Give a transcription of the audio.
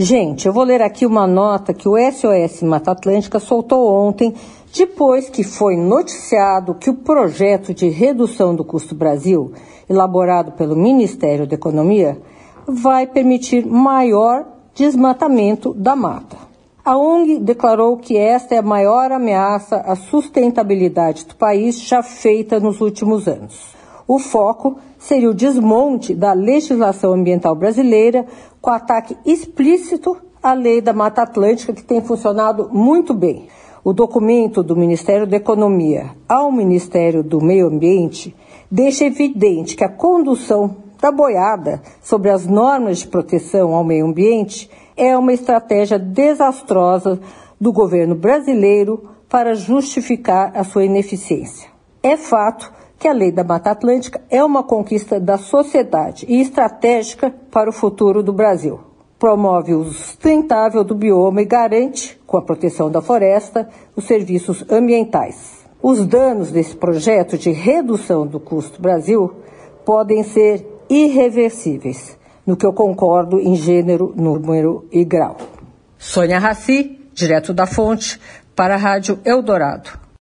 Gente, eu vou ler aqui uma nota que o SOS Mata Atlântica soltou ontem, depois que foi noticiado que o projeto de redução do custo Brasil, elaborado pelo Ministério da Economia, vai permitir maior desmatamento da mata. A ONG declarou que esta é a maior ameaça à sustentabilidade do país já feita nos últimos anos. O foco seria o desmonte da legislação ambiental brasileira com ataque explícito à lei da Mata Atlântica, que tem funcionado muito bem. O documento do Ministério da Economia ao Ministério do Meio Ambiente deixa evidente que a condução da boiada sobre as normas de proteção ao meio ambiente é uma estratégia desastrosa do governo brasileiro para justificar a sua ineficiência. É fato que a Lei da Mata Atlântica é uma conquista da sociedade e estratégica para o futuro do Brasil. Promove o sustentável do bioma e garante, com a proteção da floresta, os serviços ambientais. Os danos desse projeto de redução do custo Brasil podem ser irreversíveis, no que eu concordo em gênero, número e grau. Sônia Raci, direto da fonte, para a Rádio Eldorado.